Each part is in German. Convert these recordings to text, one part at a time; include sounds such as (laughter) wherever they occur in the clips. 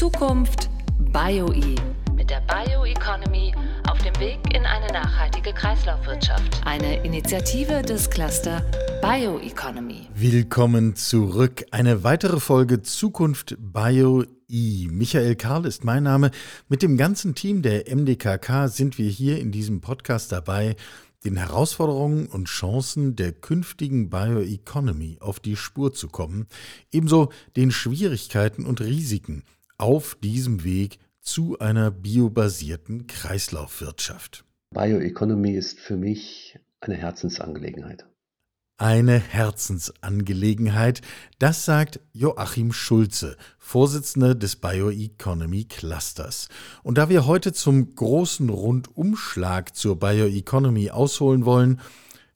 Zukunft BioE mit der Bioeconomy auf dem Weg in eine nachhaltige Kreislaufwirtschaft. Eine Initiative des Cluster Bioeconomy. Willkommen zurück. Eine weitere Folge Zukunft BioE. Michael Karl ist mein Name. Mit dem ganzen Team der MDKK sind wir hier in diesem Podcast dabei, den Herausforderungen und Chancen der künftigen Bioeconomy auf die Spur zu kommen, ebenso den Schwierigkeiten und Risiken auf diesem Weg zu einer biobasierten Kreislaufwirtschaft. Bioeconomy ist für mich eine Herzensangelegenheit eine Herzensangelegenheit. Das sagt Joachim Schulze, Vorsitzender des Bioeconomy Clusters. Und da wir heute zum großen Rundumschlag zur Bioeconomy ausholen wollen,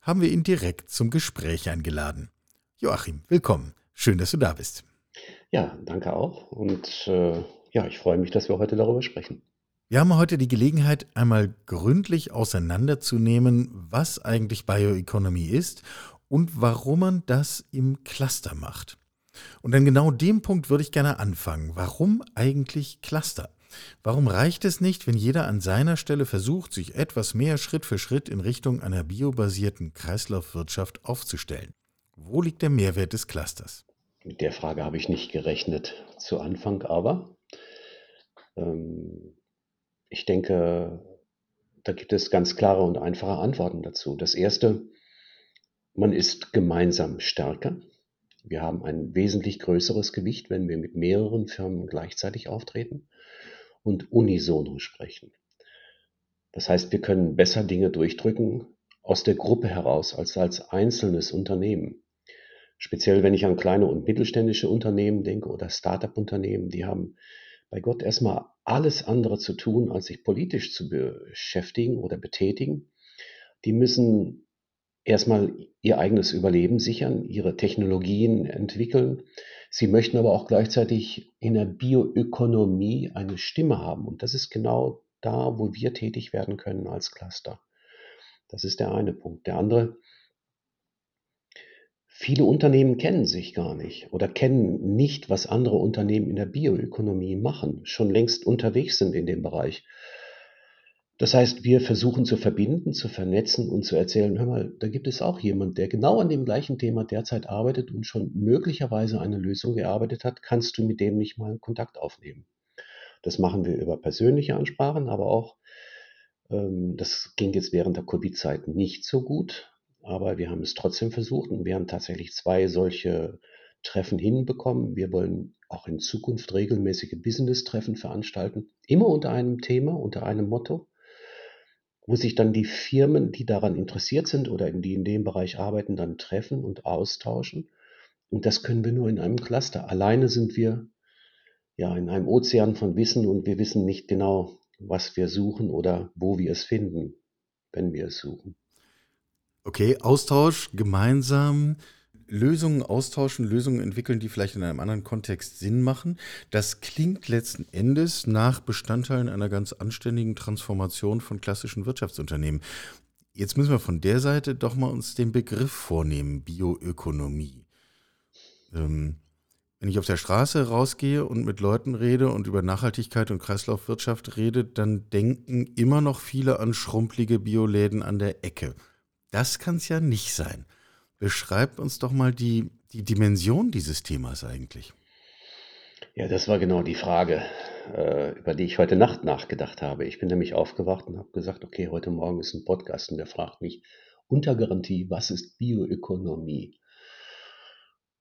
haben wir ihn direkt zum Gespräch eingeladen. Joachim, willkommen. Schön, dass du da bist. Ja, danke auch. Und äh, ja, ich freue mich, dass wir heute darüber sprechen. Wir haben heute die Gelegenheit, einmal gründlich auseinanderzunehmen, was eigentlich Bioeconomy ist und warum man das im Cluster macht. Und an genau dem Punkt würde ich gerne anfangen. Warum eigentlich Cluster? Warum reicht es nicht, wenn jeder an seiner Stelle versucht, sich etwas mehr Schritt für Schritt in Richtung einer biobasierten Kreislaufwirtschaft aufzustellen? Wo liegt der Mehrwert des Clusters? Mit der Frage habe ich nicht gerechnet zu Anfang, aber ähm, ich denke, da gibt es ganz klare und einfache Antworten dazu. Das erste, man ist gemeinsam stärker. Wir haben ein wesentlich größeres Gewicht, wenn wir mit mehreren Firmen gleichzeitig auftreten und unisono sprechen. Das heißt, wir können besser Dinge durchdrücken aus der Gruppe heraus als als einzelnes Unternehmen. Speziell wenn ich an kleine und mittelständische Unternehmen denke oder Start-up-Unternehmen, die haben bei Gott erstmal alles andere zu tun, als sich politisch zu beschäftigen oder betätigen. Die müssen erstmal ihr eigenes Überleben sichern, ihre Technologien entwickeln. Sie möchten aber auch gleichzeitig in der Bioökonomie eine Stimme haben. Und das ist genau da, wo wir tätig werden können als Cluster. Das ist der eine Punkt. Der andere, viele Unternehmen kennen sich gar nicht oder kennen nicht, was andere Unternehmen in der Bioökonomie machen, schon längst unterwegs sind in dem Bereich. Das heißt, wir versuchen zu verbinden, zu vernetzen und zu erzählen, hör mal, da gibt es auch jemand, der genau an dem gleichen Thema derzeit arbeitet und schon möglicherweise eine Lösung gearbeitet hat. Kannst du mit dem nicht mal Kontakt aufnehmen? Das machen wir über persönliche Ansprachen, aber auch, ähm, das ging jetzt während der Covid-Zeit nicht so gut, aber wir haben es trotzdem versucht und wir haben tatsächlich zwei solche Treffen hinbekommen. Wir wollen auch in Zukunft regelmäßige Business-Treffen veranstalten, immer unter einem Thema, unter einem Motto wo sich dann die Firmen, die daran interessiert sind oder die in dem Bereich arbeiten, dann treffen und austauschen. Und das können wir nur in einem Cluster. Alleine sind wir ja in einem Ozean von Wissen und wir wissen nicht genau, was wir suchen oder wo wir es finden, wenn wir es suchen. Okay, Austausch gemeinsam Lösungen austauschen, Lösungen entwickeln, die vielleicht in einem anderen Kontext Sinn machen. Das klingt letzten Endes nach Bestandteilen einer ganz anständigen Transformation von klassischen Wirtschaftsunternehmen. Jetzt müssen wir von der Seite doch mal uns den Begriff vornehmen, Bioökonomie. Ähm, wenn ich auf der Straße rausgehe und mit Leuten rede und über Nachhaltigkeit und Kreislaufwirtschaft rede, dann denken immer noch viele an schrumpelige Bioläden an der Ecke. Das kann es ja nicht sein. Beschreibt uns doch mal die, die Dimension dieses Themas eigentlich. Ja, das war genau die Frage, äh, über die ich heute Nacht nachgedacht habe. Ich bin nämlich aufgewacht und habe gesagt, okay, heute Morgen ist ein Podcast und der fragt mich unter Garantie, was ist Bioökonomie?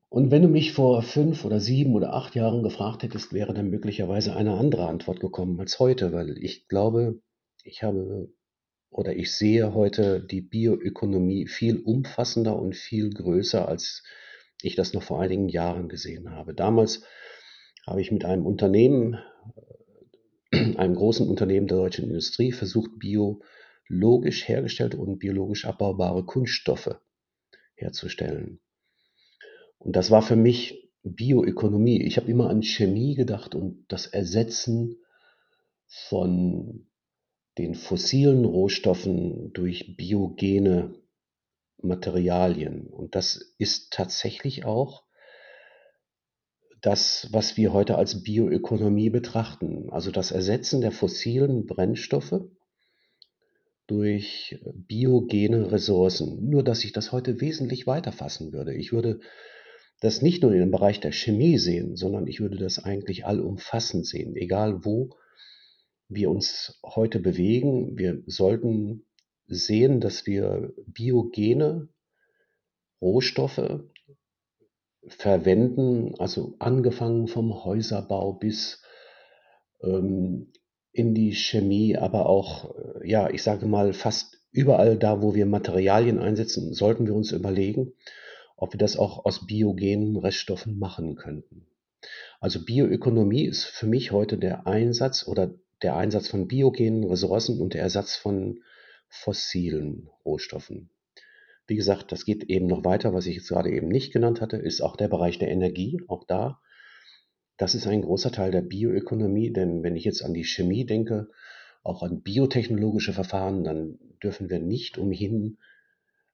Und wenn du mich vor fünf oder sieben oder acht Jahren gefragt hättest, wäre dann möglicherweise eine andere Antwort gekommen als heute, weil ich glaube, ich habe oder ich sehe heute die Bioökonomie viel umfassender und viel größer, als ich das noch vor einigen Jahren gesehen habe. Damals habe ich mit einem Unternehmen, äh, einem großen Unternehmen der deutschen Industrie, versucht, biologisch hergestellte und biologisch abbaubare Kunststoffe herzustellen. Und das war für mich Bioökonomie. Ich habe immer an Chemie gedacht und das Ersetzen von den fossilen Rohstoffen durch biogene Materialien. Und das ist tatsächlich auch das, was wir heute als Bioökonomie betrachten, also das Ersetzen der fossilen Brennstoffe durch biogene Ressourcen. Nur dass ich das heute wesentlich weiter fassen würde. Ich würde das nicht nur in dem Bereich der Chemie sehen, sondern ich würde das eigentlich allumfassend sehen, egal wo wir uns heute bewegen. Wir sollten sehen, dass wir biogene Rohstoffe verwenden, also angefangen vom Häuserbau bis ähm, in die Chemie, aber auch, äh, ja, ich sage mal, fast überall da, wo wir Materialien einsetzen, sollten wir uns überlegen, ob wir das auch aus biogenen Reststoffen machen könnten. Also Bioökonomie ist für mich heute der Einsatz oder der Einsatz von biogenen Ressourcen und der Ersatz von fossilen Rohstoffen. Wie gesagt, das geht eben noch weiter. Was ich jetzt gerade eben nicht genannt hatte, ist auch der Bereich der Energie. Auch da, das ist ein großer Teil der Bioökonomie, denn wenn ich jetzt an die Chemie denke, auch an biotechnologische Verfahren, dann dürfen wir nicht umhin,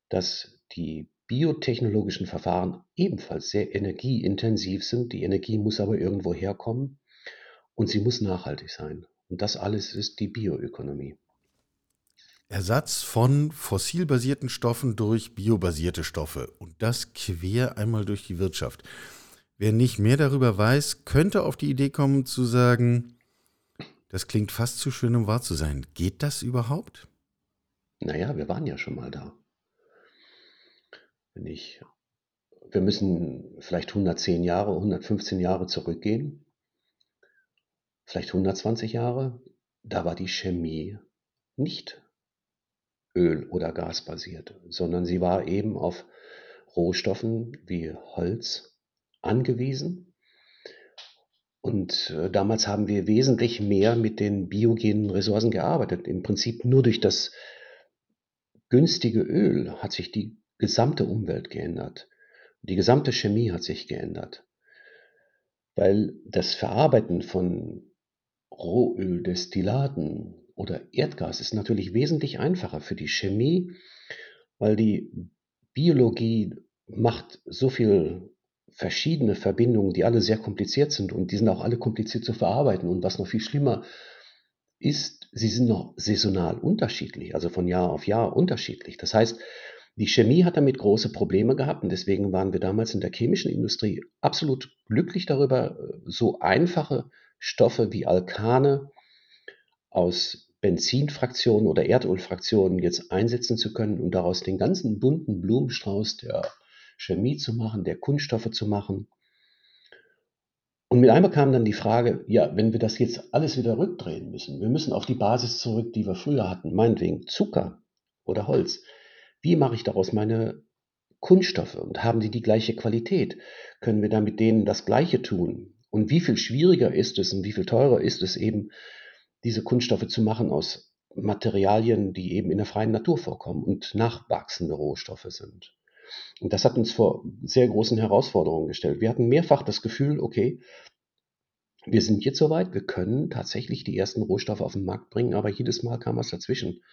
dass die biotechnologischen Verfahren ebenfalls sehr energieintensiv sind. Die Energie muss aber irgendwo herkommen und sie muss nachhaltig sein. Und das alles ist die Bioökonomie. Ersatz von fossilbasierten Stoffen durch biobasierte Stoffe und das quer einmal durch die Wirtschaft. Wer nicht mehr darüber weiß, könnte auf die Idee kommen zu sagen, das klingt fast zu schön, um wahr zu sein. Geht das überhaupt? Naja, wir waren ja schon mal da. Wenn ich, wir müssen vielleicht 110 Jahre, 115 Jahre zurückgehen, vielleicht 120 Jahre, da war die Chemie nicht Öl- oder Gasbasiert, sondern sie war eben auf Rohstoffen wie Holz angewiesen. Und äh, damals haben wir wesentlich mehr mit den biogenen Ressourcen gearbeitet. Im Prinzip nur durch das günstige Öl hat sich die gesamte Umwelt geändert. Die gesamte Chemie hat sich geändert. Weil das Verarbeiten von Rohöldestillaten oder Erdgas ist natürlich wesentlich einfacher für die Chemie, weil die Biologie macht so viel verschiedene Verbindungen, die alle sehr kompliziert sind und die sind auch alle kompliziert zu verarbeiten. Und was noch viel schlimmer ist, sie sind noch saisonal unterschiedlich, also von Jahr auf Jahr unterschiedlich. Das heißt, die Chemie hat damit große Probleme gehabt und deswegen waren wir damals in der chemischen Industrie absolut glücklich darüber, so einfache Stoffe wie Alkane aus Benzinfraktionen oder Erdölfraktionen jetzt einsetzen zu können und daraus den ganzen bunten Blumenstrauß der Chemie zu machen, der Kunststoffe zu machen. Und mit einmal kam dann die Frage, ja, wenn wir das jetzt alles wieder rückdrehen müssen, wir müssen auf die Basis zurück, die wir früher hatten, meinetwegen Zucker oder Holz. Wie mache ich daraus meine Kunststoffe und haben die die gleiche Qualität? Können wir da mit denen das Gleiche tun? Und wie viel schwieriger ist es und wie viel teurer ist es eben, diese Kunststoffe zu machen aus Materialien, die eben in der freien Natur vorkommen und nachwachsende Rohstoffe sind. Und das hat uns vor sehr großen Herausforderungen gestellt. Wir hatten mehrfach das Gefühl, okay, wir sind jetzt soweit, wir können tatsächlich die ersten Rohstoffe auf den Markt bringen, aber jedes Mal kam was dazwischen.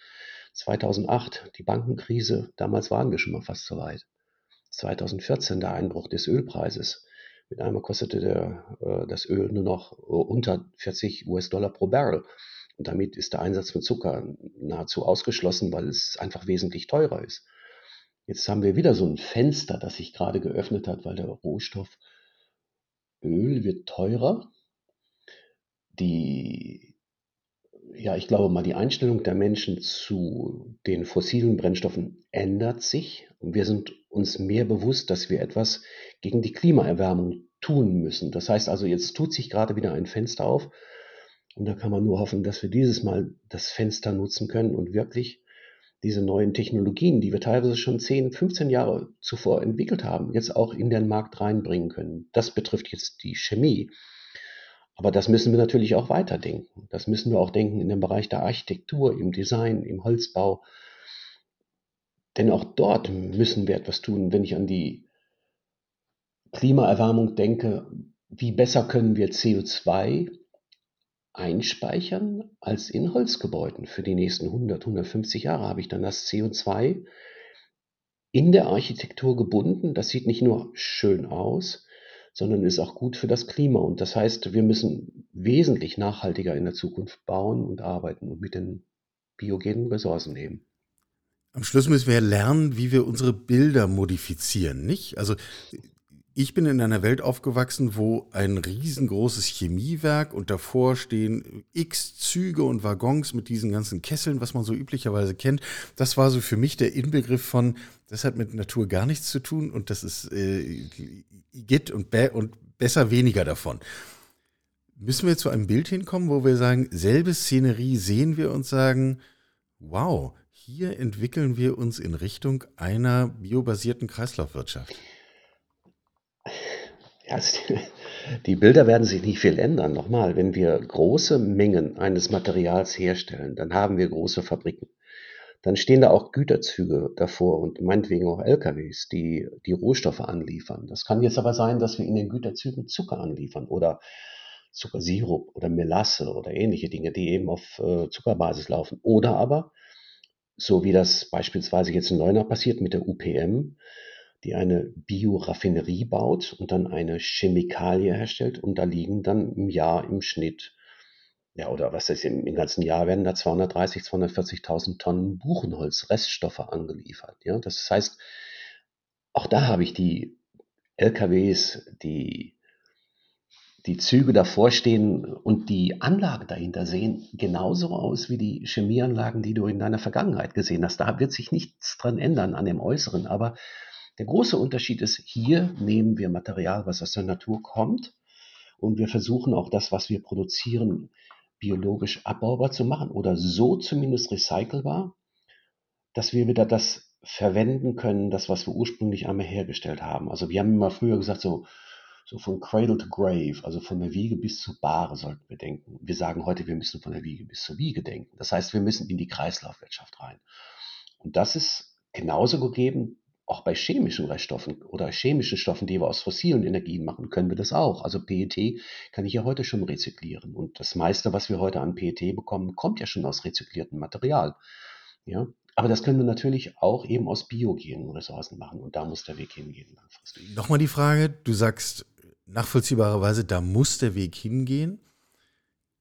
2008, die Bankenkrise, damals waren wir schon mal fast soweit. 2014, der Einbruch des Ölpreises. Mit einmal kostete der, äh, das Öl nur noch äh, unter 40 US-Dollar pro Barrel. Und damit ist der Einsatz von Zucker nahezu ausgeschlossen, weil es einfach wesentlich teurer ist. Jetzt haben wir wieder so ein Fenster, das sich gerade geöffnet hat, weil der Rohstoff Öl wird teurer. Die, ja, ich glaube mal, die Einstellung der Menschen zu den fossilen Brennstoffen ändert sich. Und wir sind uns mehr bewusst, dass wir etwas gegen die Klimaerwärmung tun müssen. Das heißt also, jetzt tut sich gerade wieder ein Fenster auf. Und da kann man nur hoffen, dass wir dieses Mal das Fenster nutzen können und wirklich diese neuen Technologien, die wir teilweise schon 10, 15 Jahre zuvor entwickelt haben, jetzt auch in den Markt reinbringen können. Das betrifft jetzt die Chemie. Aber das müssen wir natürlich auch weiterdenken. Das müssen wir auch denken in dem Bereich der Architektur, im Design, im Holzbau. Denn auch dort müssen wir etwas tun. Wenn ich an die Klimaerwärmung denke, wie besser können wir CO2 einspeichern als in Holzgebäuden. Für die nächsten 100, 150 Jahre habe ich dann das CO2 in der Architektur gebunden. Das sieht nicht nur schön aus, sondern ist auch gut für das Klima. Und das heißt, wir müssen wesentlich nachhaltiger in der Zukunft bauen und arbeiten und mit den biogenen Ressourcen nehmen. Am Schluss müssen wir lernen, wie wir unsere Bilder modifizieren, nicht? Also ich bin in einer Welt aufgewachsen, wo ein riesengroßes Chemiewerk und davor stehen x Züge und Waggons mit diesen ganzen Kesseln, was man so üblicherweise kennt. Das war so für mich der Inbegriff von, das hat mit Natur gar nichts zu tun und das ist äh, Git und, und besser weniger davon. Müssen wir zu einem Bild hinkommen, wo wir sagen, selbe Szenerie sehen wir und sagen, wow, hier entwickeln wir uns in Richtung einer biobasierten Kreislaufwirtschaft. Also die, die Bilder werden sich nicht viel ändern. Nochmal, wenn wir große Mengen eines Materials herstellen, dann haben wir große Fabriken. Dann stehen da auch Güterzüge davor und meinetwegen auch LKWs, die die Rohstoffe anliefern. Das kann jetzt aber sein, dass wir in den Güterzügen Zucker anliefern oder Zuckersirup oder Melasse oder ähnliche Dinge, die eben auf äh, Zuckerbasis laufen. Oder aber, so wie das beispielsweise jetzt in Leuna passiert mit der UPM, die eine Bioraffinerie baut und dann eine Chemikalie herstellt und da liegen dann im Jahr im Schnitt, ja, oder was ist im, im ganzen Jahr werden da 230, 240.000 Tonnen Buchenholz, Reststoffe angeliefert. Ja, das heißt, auch da habe ich die LKWs, die die Züge davor stehen und die Anlage dahinter sehen genauso aus wie die Chemieanlagen, die du in deiner Vergangenheit gesehen hast. Da wird sich nichts dran ändern an dem Äußeren, aber der große Unterschied ist, hier nehmen wir Material, was aus der Natur kommt und wir versuchen auch das, was wir produzieren, biologisch abbaubar zu machen oder so zumindest recycelbar, dass wir wieder das verwenden können, das, was wir ursprünglich einmal hergestellt haben. Also wir haben immer früher gesagt, so, so von Cradle to Grave, also von der Wiege bis zur Bahre sollten wir denken. Wir sagen heute, wir müssen von der Wiege bis zur Wiege denken. Das heißt, wir müssen in die Kreislaufwirtschaft rein. Und das ist genauso gegeben auch bei chemischen Reststoffen oder chemischen Stoffen, die wir aus fossilen Energien machen, können wir das auch. Also PET kann ich ja heute schon rezyklieren. Und das meiste, was wir heute an PET bekommen, kommt ja schon aus rezykliertem Material. Ja? Aber das können wir natürlich auch eben aus biogenen Ressourcen machen. Und da muss der Weg hingehen langfristig. Nochmal die Frage, du sagst nachvollziehbarerweise, da muss der Weg hingehen.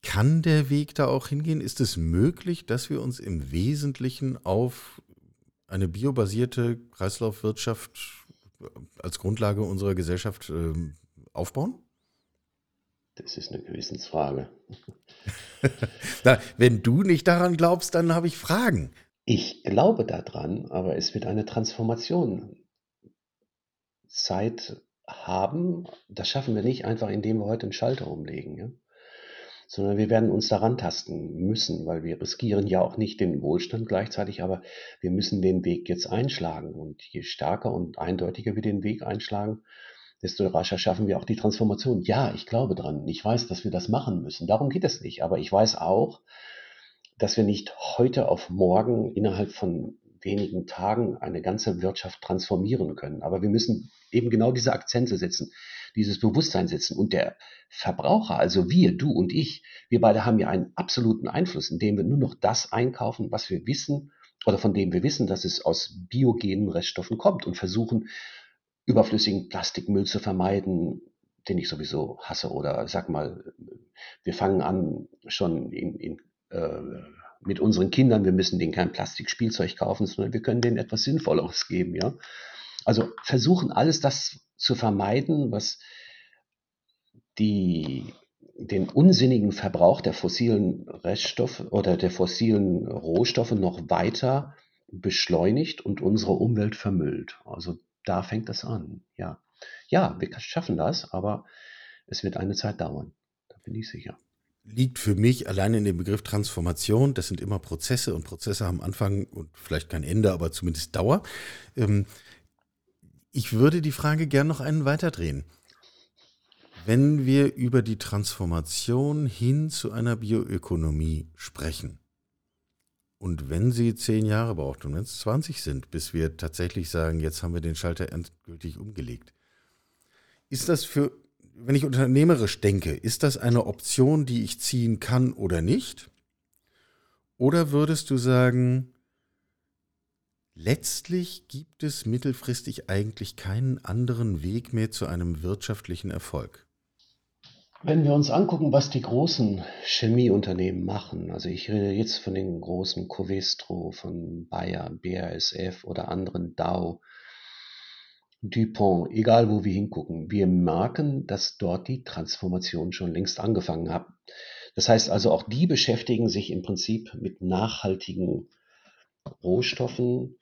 Kann der Weg da auch hingehen? Ist es möglich, dass wir uns im Wesentlichen auf eine biobasierte Kreislaufwirtschaft als Grundlage unserer Gesellschaft ähm, aufbauen? Das ist eine Gewissensfrage. (laughs) Na, wenn du nicht daran glaubst, dann habe ich Fragen. Ich glaube daran, aber es wird eine Transformation Zeit haben. Das schaffen wir nicht einfach, indem wir heute einen Schalter umlegen. Ja? sondern wir werden uns daran tasten müssen, weil wir riskieren ja auch nicht den Wohlstand gleichzeitig, aber wir müssen den Weg jetzt einschlagen. Und je stärker und eindeutiger wir den Weg einschlagen, desto rascher schaffen wir auch die Transformation. Ja, ich glaube dran. Ich weiß, dass wir das machen müssen. Darum geht es nicht. Aber ich weiß auch, dass wir nicht heute auf morgen innerhalb von wenigen Tagen eine ganze Wirtschaft transformieren können. Aber wir müssen eben genau diese Akzente setzen dieses Bewusstsein setzen. Und der Verbraucher, also wir, du und ich, wir beide haben ja einen absoluten Einfluss, indem wir nur noch das einkaufen, was wir wissen oder von dem wir wissen, dass es aus biogenen Reststoffen kommt und versuchen, überflüssigen Plastikmüll zu vermeiden, den ich sowieso hasse. Oder sag mal, wir fangen an schon in, in, äh, mit unseren Kindern, wir müssen denen kein Plastikspielzeug kaufen, sondern wir können denen etwas Sinnvolleres geben, ja. Also versuchen alles das zu vermeiden, was die, den unsinnigen Verbrauch der fossilen Reststoffe oder der fossilen Rohstoffe noch weiter beschleunigt und unsere Umwelt vermüllt. Also da fängt das an. Ja, ja, wir schaffen das, aber es wird eine Zeit dauern. Da bin ich sicher. Liegt für mich allein in dem Begriff Transformation. Das sind immer Prozesse und Prozesse haben Anfang und vielleicht kein Ende, aber zumindest Dauer. Ähm, ich würde die Frage gern noch einen weiterdrehen. Wenn wir über die Transformation hin zu einer Bioökonomie sprechen, und wenn sie zehn Jahre braucht und wenn es 20 sind, bis wir tatsächlich sagen, jetzt haben wir den Schalter endgültig umgelegt, ist das für, wenn ich unternehmerisch denke, ist das eine Option, die ich ziehen kann oder nicht? Oder würdest du sagen, letztlich gibt es mittelfristig eigentlich keinen anderen Weg mehr zu einem wirtschaftlichen Erfolg. Wenn wir uns angucken, was die großen Chemieunternehmen machen, also ich rede jetzt von den großen Covestro, von Bayer, BASF oder anderen Dow, DuPont, egal wo wir hingucken, wir merken, dass dort die Transformation schon längst angefangen hat. Das heißt also, auch die beschäftigen sich im Prinzip mit nachhaltigen Rohstoffen,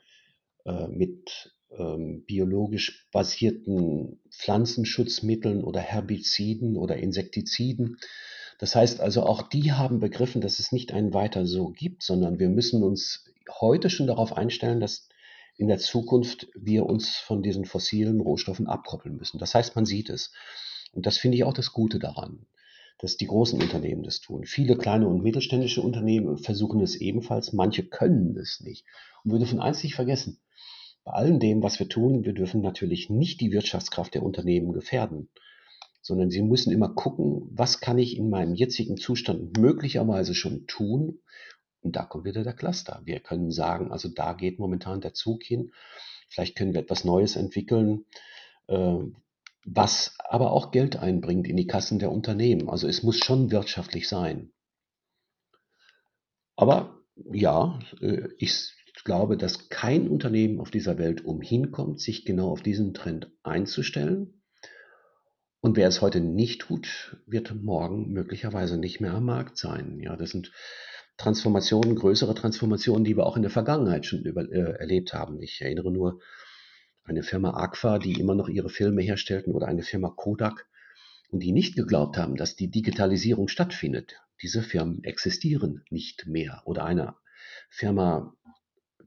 äh, mit ähm, biologisch basierten Pflanzenschutzmitteln oder Herbiziden oder Insektiziden. Das heißt also, auch die haben begriffen, dass es nicht ein weiter so gibt, sondern wir müssen uns heute schon darauf einstellen, dass in der Zukunft wir uns von diesen fossilen Rohstoffen abkoppeln müssen. Das heißt, man sieht es. Und das finde ich auch das Gute daran, dass die großen Unternehmen das tun. Viele kleine und mittelständische Unternehmen versuchen es ebenfalls, manche können es nicht. Und wir dürfen eins nicht vergessen, bei allem dem, was wir tun, wir dürfen natürlich nicht die Wirtschaftskraft der Unternehmen gefährden, sondern sie müssen immer gucken, was kann ich in meinem jetzigen Zustand möglicherweise schon tun. Und da kommt wieder der Cluster. Wir können sagen, also da geht momentan der Zug hin. Vielleicht können wir etwas Neues entwickeln, äh, was aber auch Geld einbringt in die Kassen der Unternehmen. Also es muss schon wirtschaftlich sein. Aber ja, äh, ich glaube, dass kein Unternehmen auf dieser Welt umhinkommt, sich genau auf diesen Trend einzustellen. Und wer es heute nicht tut, wird morgen möglicherweise nicht mehr am Markt sein. Ja, das sind Transformationen, größere Transformationen, die wir auch in der Vergangenheit schon über, äh, erlebt haben. Ich erinnere nur eine Firma Aqua, die immer noch ihre Filme herstellten oder eine Firma Kodak und die nicht geglaubt haben, dass die Digitalisierung stattfindet. Diese Firmen existieren nicht mehr. Oder eine Firma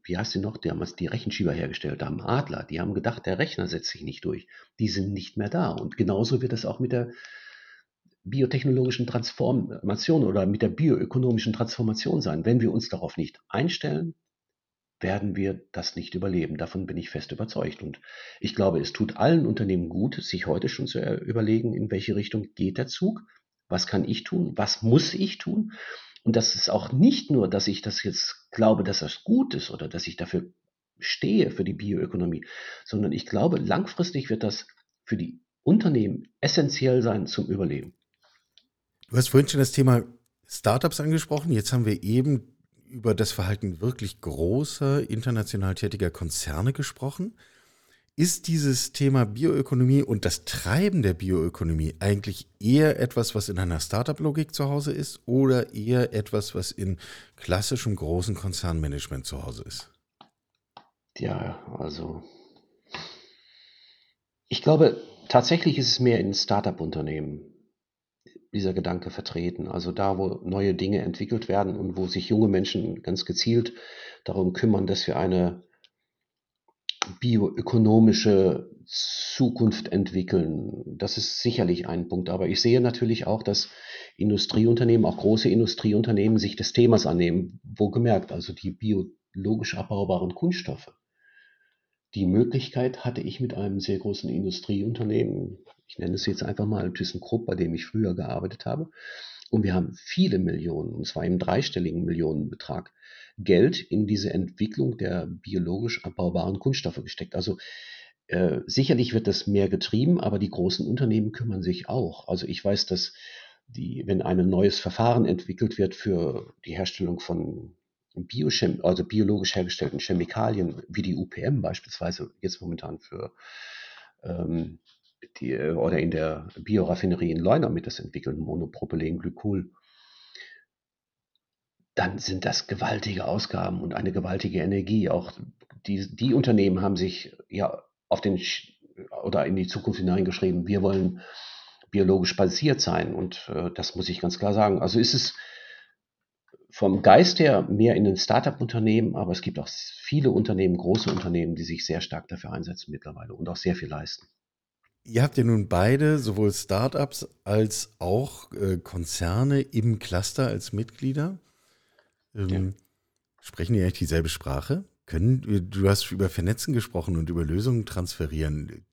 wie heißt sie noch, die haben die Rechenschieber hergestellt haben, Adler, die haben gedacht, der Rechner setzt sich nicht durch. Die sind nicht mehr da. Und genauso wird es auch mit der biotechnologischen Transformation oder mit der bioökonomischen Transformation sein. Wenn wir uns darauf nicht einstellen, werden wir das nicht überleben. Davon bin ich fest überzeugt. Und ich glaube, es tut allen Unternehmen gut, sich heute schon zu überlegen, in welche Richtung geht der Zug, was kann ich tun, was muss ich tun und das ist auch nicht nur, dass ich das jetzt glaube, dass das gut ist oder dass ich dafür stehe für die Bioökonomie, sondern ich glaube, langfristig wird das für die Unternehmen essentiell sein zum Überleben. Du hast vorhin schon das Thema Startups angesprochen. Jetzt haben wir eben über das Verhalten wirklich großer, international tätiger Konzerne gesprochen. Ist dieses Thema Bioökonomie und das Treiben der Bioökonomie eigentlich eher etwas, was in einer Startup-Logik zu Hause ist oder eher etwas, was in klassischem großen Konzernmanagement zu Hause ist? Ja, also ich glaube, tatsächlich ist es mehr in Startup-Unternehmen dieser Gedanke vertreten. Also da, wo neue Dinge entwickelt werden und wo sich junge Menschen ganz gezielt darum kümmern, dass wir eine bioökonomische Zukunft entwickeln. Das ist sicherlich ein Punkt. Aber ich sehe natürlich auch, dass Industrieunternehmen, auch große Industrieunternehmen, sich des Themas annehmen. Wo gemerkt, also die biologisch abbaubaren Kunststoffe. Die Möglichkeit hatte ich mit einem sehr großen Industrieunternehmen, ich nenne es jetzt einfach mal ThyssenKrupp, bei dem ich früher gearbeitet habe. Und wir haben viele Millionen, und zwar im dreistelligen Millionenbetrag, Geld in diese Entwicklung der biologisch abbaubaren Kunststoffe gesteckt. Also äh, sicherlich wird das mehr getrieben, aber die großen Unternehmen kümmern sich auch. Also ich weiß, dass die, wenn ein neues Verfahren entwickelt wird für die Herstellung von Biochem also biologisch hergestellten Chemikalien, wie die UPM beispielsweise jetzt momentan für ähm, die, oder in der Bioraffinerie in Leuna mit das entwickeln, Monopropylenglykol, dann sind das gewaltige Ausgaben und eine gewaltige Energie. Auch die, die Unternehmen haben sich ja auf den oder in die Zukunft hineingeschrieben, wir wollen biologisch basiert sein. Und äh, das muss ich ganz klar sagen. Also ist es vom Geist her mehr in den Startup-Unternehmen, aber es gibt auch viele Unternehmen, große Unternehmen, die sich sehr stark dafür einsetzen mittlerweile und auch sehr viel leisten. Ihr habt ja nun beide, sowohl Startups als auch äh, Konzerne im Cluster als Mitglieder. Ähm, ja. Sprechen die eigentlich dieselbe Sprache? Können, du hast über Vernetzen gesprochen und über Lösungen transferieren.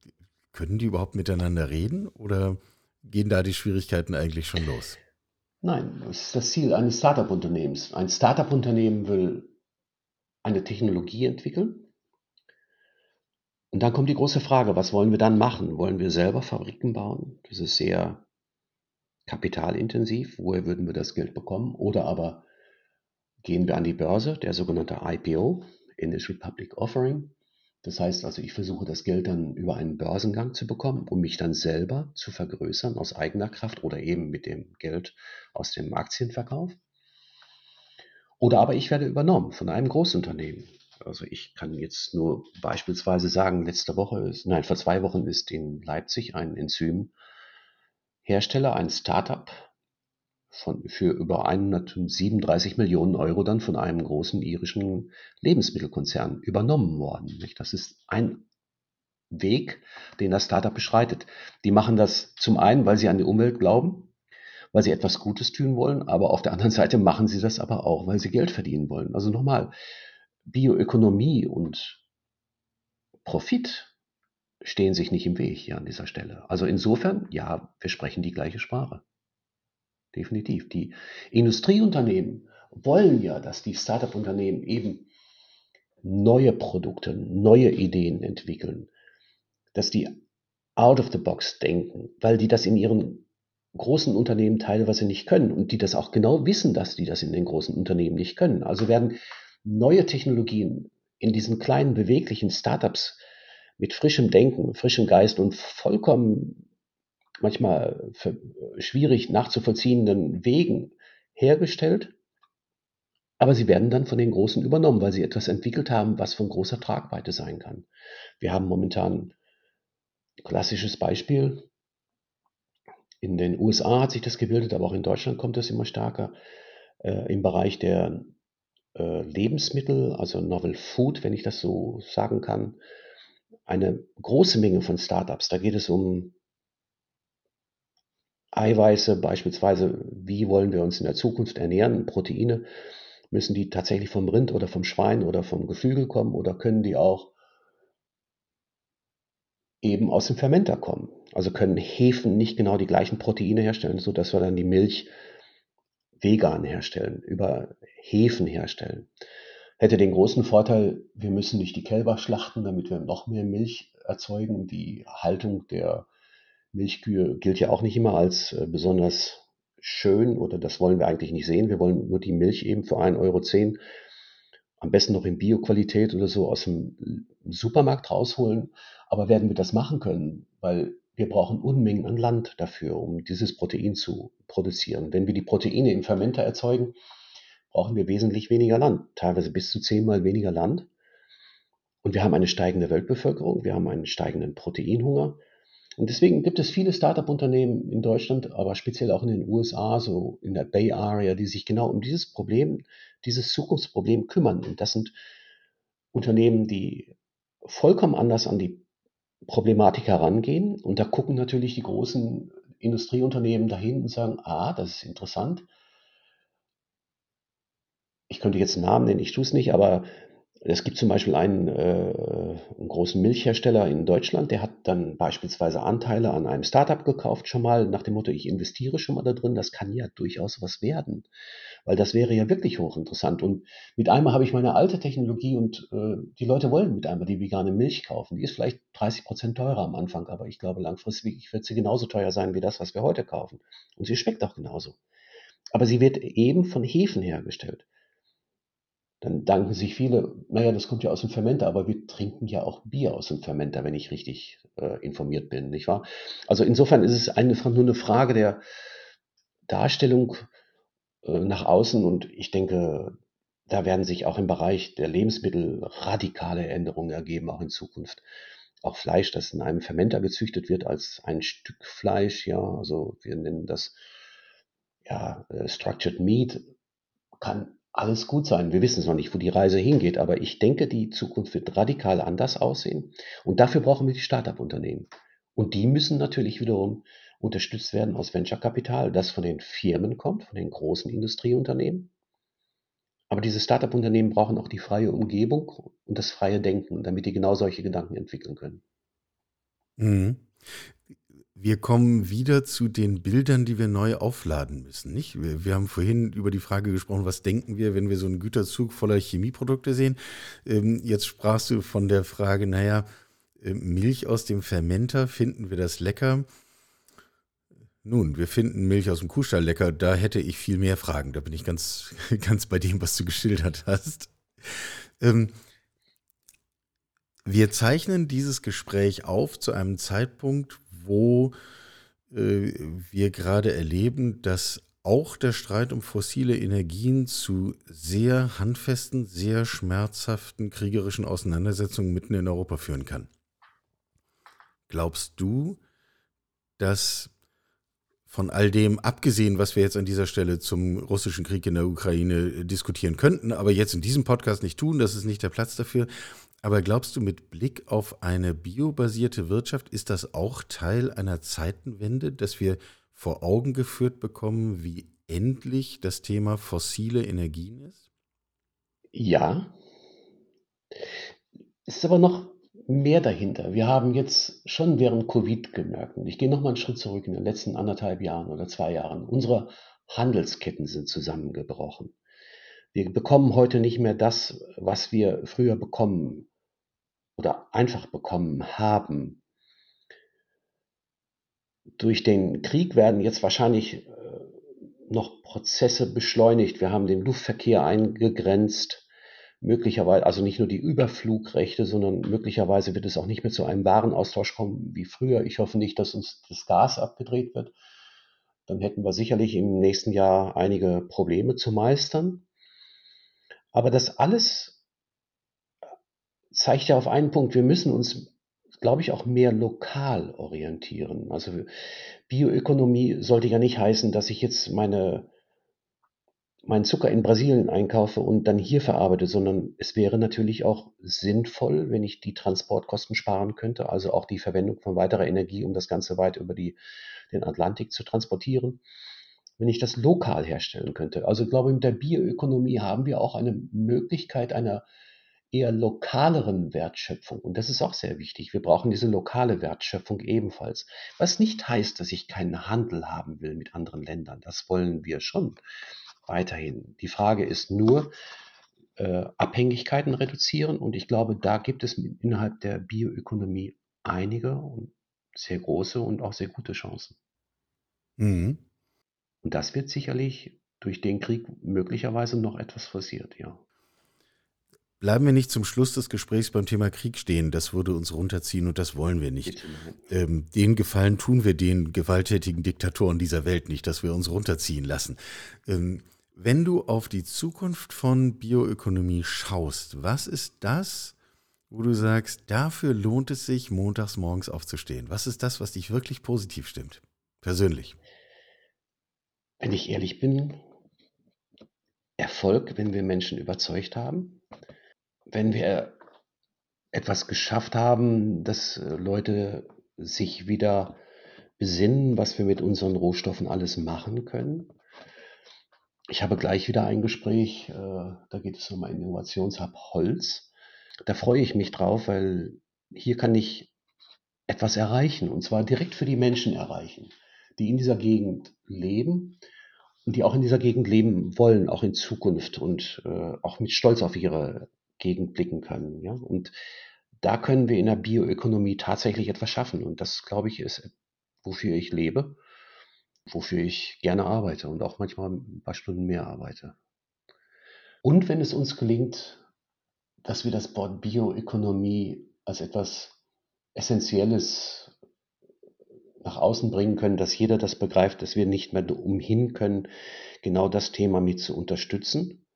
Können die überhaupt miteinander reden oder gehen da die Schwierigkeiten eigentlich schon los? Nein, das ist das Ziel eines Startup-Unternehmens. Ein Startup-Unternehmen will eine Technologie entwickeln Und dann kommt die große Frage, was wollen wir dann machen? Wollen wir selber Fabriken bauen? Das ist sehr kapitalintensiv. Woher würden wir das Geld bekommen? Oder aber gehen wir an die Börse, der sogenannte IPO, Initial Public Offering. Das heißt also, ich versuche das Geld dann über einen Börsengang zu bekommen, um mich dann selber zu vergrößern aus eigener Kraft oder eben mit dem Geld aus dem Aktienverkauf. Oder aber ich werde übernommen von einem Großunternehmen. Also ich kann jetzt nur beispielsweise sagen, letzte Woche ist, nein, vor zwei Wochen ist in Leipzig ein Enzymhersteller, ein Startup von, für über 137 Millionen Euro dann von einem großen irischen Lebensmittelkonzern übernommen worden. Das ist ein Weg, den das Startup beschreitet. Die machen das zum einen, weil sie an die Umwelt glauben, weil sie etwas Gutes tun wollen, aber auf der anderen Seite machen sie das aber auch, weil sie Geld verdienen wollen. Also nochmal, Bioökonomie und Profit stehen sich nicht im Weg hier an dieser Stelle. Also insofern, ja, wir sprechen die gleiche Sprache. Definitiv. Die Industrieunternehmen wollen ja, dass die Startup-Unternehmen eben neue Produkte, neue Ideen entwickeln, dass die out of the box denken, weil die das in ihren großen Unternehmen teilweise nicht können und die das auch genau wissen, dass die das in den großen Unternehmen nicht können. Also werden neue Technologien in diesen kleinen beweglichen Startups mit frischem Denken, frischem Geist und vollkommen manchmal schwierig nachzuvollziehenden Wegen hergestellt, aber sie werden dann von den Großen übernommen, weil sie etwas entwickelt haben, was von großer Tragweite sein kann. Wir haben momentan ein klassisches Beispiel. In den USA hat sich das gebildet, aber auch in Deutschland kommt es immer stärker äh, im Bereich der äh, Lebensmittel, also Novel Food, wenn ich das so sagen kann, eine große Menge von Startups. Da geht es um Eiweiße, beispielsweise, wie wollen wir uns in der Zukunft ernähren? Proteine, müssen die tatsächlich vom Rind oder vom Schwein oder vom Geflügel kommen oder können die auch eben aus dem Fermenter kommen? Also können Hefen nicht genau die gleichen Proteine herstellen, sodass wir dann die Milch vegan herstellen, über Hefen herstellen. Hätte den großen Vorteil, wir müssen nicht die Kälber schlachten, damit wir noch mehr Milch erzeugen. Die Haltung der Milchkühe gilt ja auch nicht immer als äh, besonders schön oder das wollen wir eigentlich nicht sehen. Wir wollen nur die Milch eben für 1,10 Euro, am besten noch in Bioqualität oder so aus dem Supermarkt rausholen. Aber werden wir das machen können? Weil wir brauchen Unmengen an Land dafür, um dieses Protein zu produzieren. Wenn wir die Proteine im Fermenter erzeugen, brauchen wir wesentlich weniger Land, teilweise bis zu zehnmal weniger Land. Und wir haben eine steigende Weltbevölkerung, wir haben einen steigenden Proteinhunger. Und deswegen gibt es viele Startup-Unternehmen in Deutschland, aber speziell auch in den USA, so in der Bay Area, die sich genau um dieses Problem, dieses Zukunftsproblem kümmern. Und das sind Unternehmen, die vollkommen anders an die Problematik herangehen. Und da gucken natürlich die großen Industrieunternehmen dahin und sagen, ah, das ist interessant. Ich könnte jetzt einen Namen nennen, ich tue es nicht, aber es gibt zum Beispiel einen, äh, einen, großen Milchhersteller in Deutschland, der hat dann beispielsweise Anteile an einem Startup gekauft, schon mal nach dem Motto, ich investiere schon mal da drin, das kann ja durchaus was werden, weil das wäre ja wirklich hochinteressant. Und mit einmal habe ich meine alte Technologie und äh, die Leute wollen mit einmal die vegane Milch kaufen. Die ist vielleicht 30 Prozent teurer am Anfang, aber ich glaube, langfristig wird sie genauso teuer sein wie das, was wir heute kaufen. Und sie schmeckt auch genauso. Aber sie wird eben von Hefen hergestellt dann danken sich viele, naja, das kommt ja aus dem Fermenter, aber wir trinken ja auch Bier aus dem Fermenter, wenn ich richtig äh, informiert bin, nicht wahr? Also insofern ist es einfach nur eine Frage der Darstellung äh, nach außen und ich denke, da werden sich auch im Bereich der Lebensmittel radikale Änderungen ergeben, auch in Zukunft. Auch Fleisch, das in einem Fermenter gezüchtet wird als ein Stück Fleisch, ja, also wir nennen das ja, äh, Structured Meat, kann alles gut sein. Wir wissen es noch nicht, wo die Reise hingeht, aber ich denke, die Zukunft wird radikal anders aussehen. Und dafür brauchen wir die Start-up-Unternehmen. Und die müssen natürlich wiederum unterstützt werden aus Venture-Kapital, das von den Firmen kommt, von den großen Industrieunternehmen. Aber diese Start-up-Unternehmen brauchen auch die freie Umgebung und das freie Denken, damit die genau solche Gedanken entwickeln können. Mhm. Wir kommen wieder zu den Bildern, die wir neu aufladen müssen, nicht? Wir, wir, haben vorhin über die Frage gesprochen, was denken wir, wenn wir so einen Güterzug voller Chemieprodukte sehen? Ähm, jetzt sprachst du von der Frage, naja, äh, Milch aus dem Fermenter, finden wir das lecker? Nun, wir finden Milch aus dem Kuhstall lecker. Da hätte ich viel mehr Fragen. Da bin ich ganz, (laughs) ganz bei dem, was du geschildert hast. Ähm, wir zeichnen dieses Gespräch auf zu einem Zeitpunkt, wo äh, wir gerade erleben, dass auch der Streit um fossile Energien zu sehr handfesten, sehr schmerzhaften kriegerischen Auseinandersetzungen mitten in Europa führen kann. Glaubst du, dass von all dem, abgesehen, was wir jetzt an dieser Stelle zum russischen Krieg in der Ukraine diskutieren könnten, aber jetzt in diesem Podcast nicht tun, das ist nicht der Platz dafür. Aber glaubst du, mit Blick auf eine biobasierte Wirtschaft ist das auch Teil einer Zeitenwende, dass wir vor Augen geführt bekommen, wie endlich das Thema fossile Energien ist? Ja. Es ist aber noch mehr dahinter. Wir haben jetzt schon während Covid gemerkt, und ich gehe nochmal einen Schritt zurück in den letzten anderthalb Jahren oder zwei Jahren, unsere Handelsketten sind zusammengebrochen. Wir bekommen heute nicht mehr das, was wir früher bekommen oder einfach bekommen haben durch den Krieg werden jetzt wahrscheinlich äh, noch Prozesse beschleunigt. Wir haben den Luftverkehr eingegrenzt, möglicherweise, also nicht nur die Überflugrechte, sondern möglicherweise wird es auch nicht mehr zu einem Warenaustausch kommen wie früher. Ich hoffe nicht, dass uns das Gas abgedreht wird. Dann hätten wir sicherlich im nächsten Jahr einige Probleme zu meistern. Aber das alles zeigt ja auf einen Punkt, wir müssen uns glaube ich, auch mehr lokal orientieren. Also Bioökonomie sollte ja nicht heißen, dass ich jetzt meine, meinen Zucker in Brasilien einkaufe und dann hier verarbeite, sondern es wäre natürlich auch sinnvoll, wenn ich die Transportkosten sparen könnte, also auch die Verwendung von weiterer Energie, um das Ganze weit über die, den Atlantik zu transportieren, wenn ich das lokal herstellen könnte. Also ich glaube, mit der Bioökonomie haben wir auch eine Möglichkeit einer eher lokaleren Wertschöpfung. Und das ist auch sehr wichtig. Wir brauchen diese lokale Wertschöpfung ebenfalls. Was nicht heißt, dass ich keinen Handel haben will mit anderen Ländern. Das wollen wir schon weiterhin. Die Frage ist nur, äh, Abhängigkeiten reduzieren. Und ich glaube, da gibt es innerhalb der Bioökonomie einige und sehr große und auch sehr gute Chancen. Mhm. Und das wird sicherlich durch den Krieg möglicherweise noch etwas forciert, ja. Bleiben wir nicht zum Schluss des Gesprächs beim Thema Krieg stehen. Das würde uns runterziehen und das wollen wir nicht. Ähm, den Gefallen tun wir den gewalttätigen Diktatoren dieser Welt nicht, dass wir uns runterziehen lassen. Ähm, wenn du auf die Zukunft von Bioökonomie schaust, was ist das, wo du sagst, dafür lohnt es sich, montags morgens aufzustehen? Was ist das, was dich wirklich positiv stimmt? Persönlich. Wenn ich ehrlich bin, Erfolg, wenn wir Menschen überzeugt haben wenn wir etwas geschafft haben, dass äh, Leute sich wieder besinnen, was wir mit unseren Rohstoffen alles machen können. Ich habe gleich wieder ein Gespräch, äh, da geht es um ein Innovationshub Holz. Da freue ich mich drauf, weil hier kann ich etwas erreichen und zwar direkt für die Menschen erreichen, die in dieser Gegend leben und die auch in dieser Gegend leben wollen, auch in Zukunft und äh, auch mit Stolz auf ihre gegenblicken können. Ja? Und da können wir in der Bioökonomie tatsächlich etwas schaffen. Und das, glaube ich, ist, wofür ich lebe, wofür ich gerne arbeite und auch manchmal ein paar Stunden mehr arbeite. Und wenn es uns gelingt, dass wir das Wort Bioökonomie als etwas Essentielles nach außen bringen können, dass jeder das begreift, dass wir nicht mehr umhin können, genau das Thema mit zu unterstützen.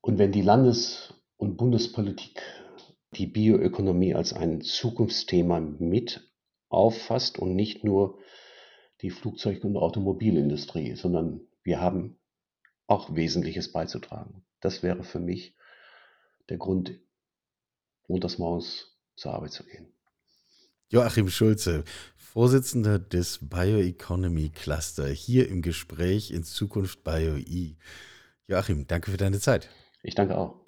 Und wenn die Landes- und Bundespolitik die Bioökonomie als ein Zukunftsthema mit auffasst und nicht nur die Flugzeug- und Automobilindustrie, sondern wir haben auch Wesentliches beizutragen. Das wäre für mich der Grund, montags morgens zur Arbeit zu gehen. Joachim Schulze, Vorsitzender des Bioeconomy Cluster, hier im Gespräch in Zukunft BioE. Joachim, danke für deine Zeit. Ich danke auch.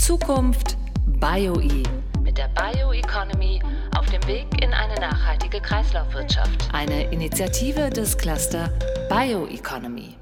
Zukunft BioE mit der Bioeconomy auf dem Weg in eine nachhaltige Kreislaufwirtschaft. Eine Initiative des Cluster Bioeconomy.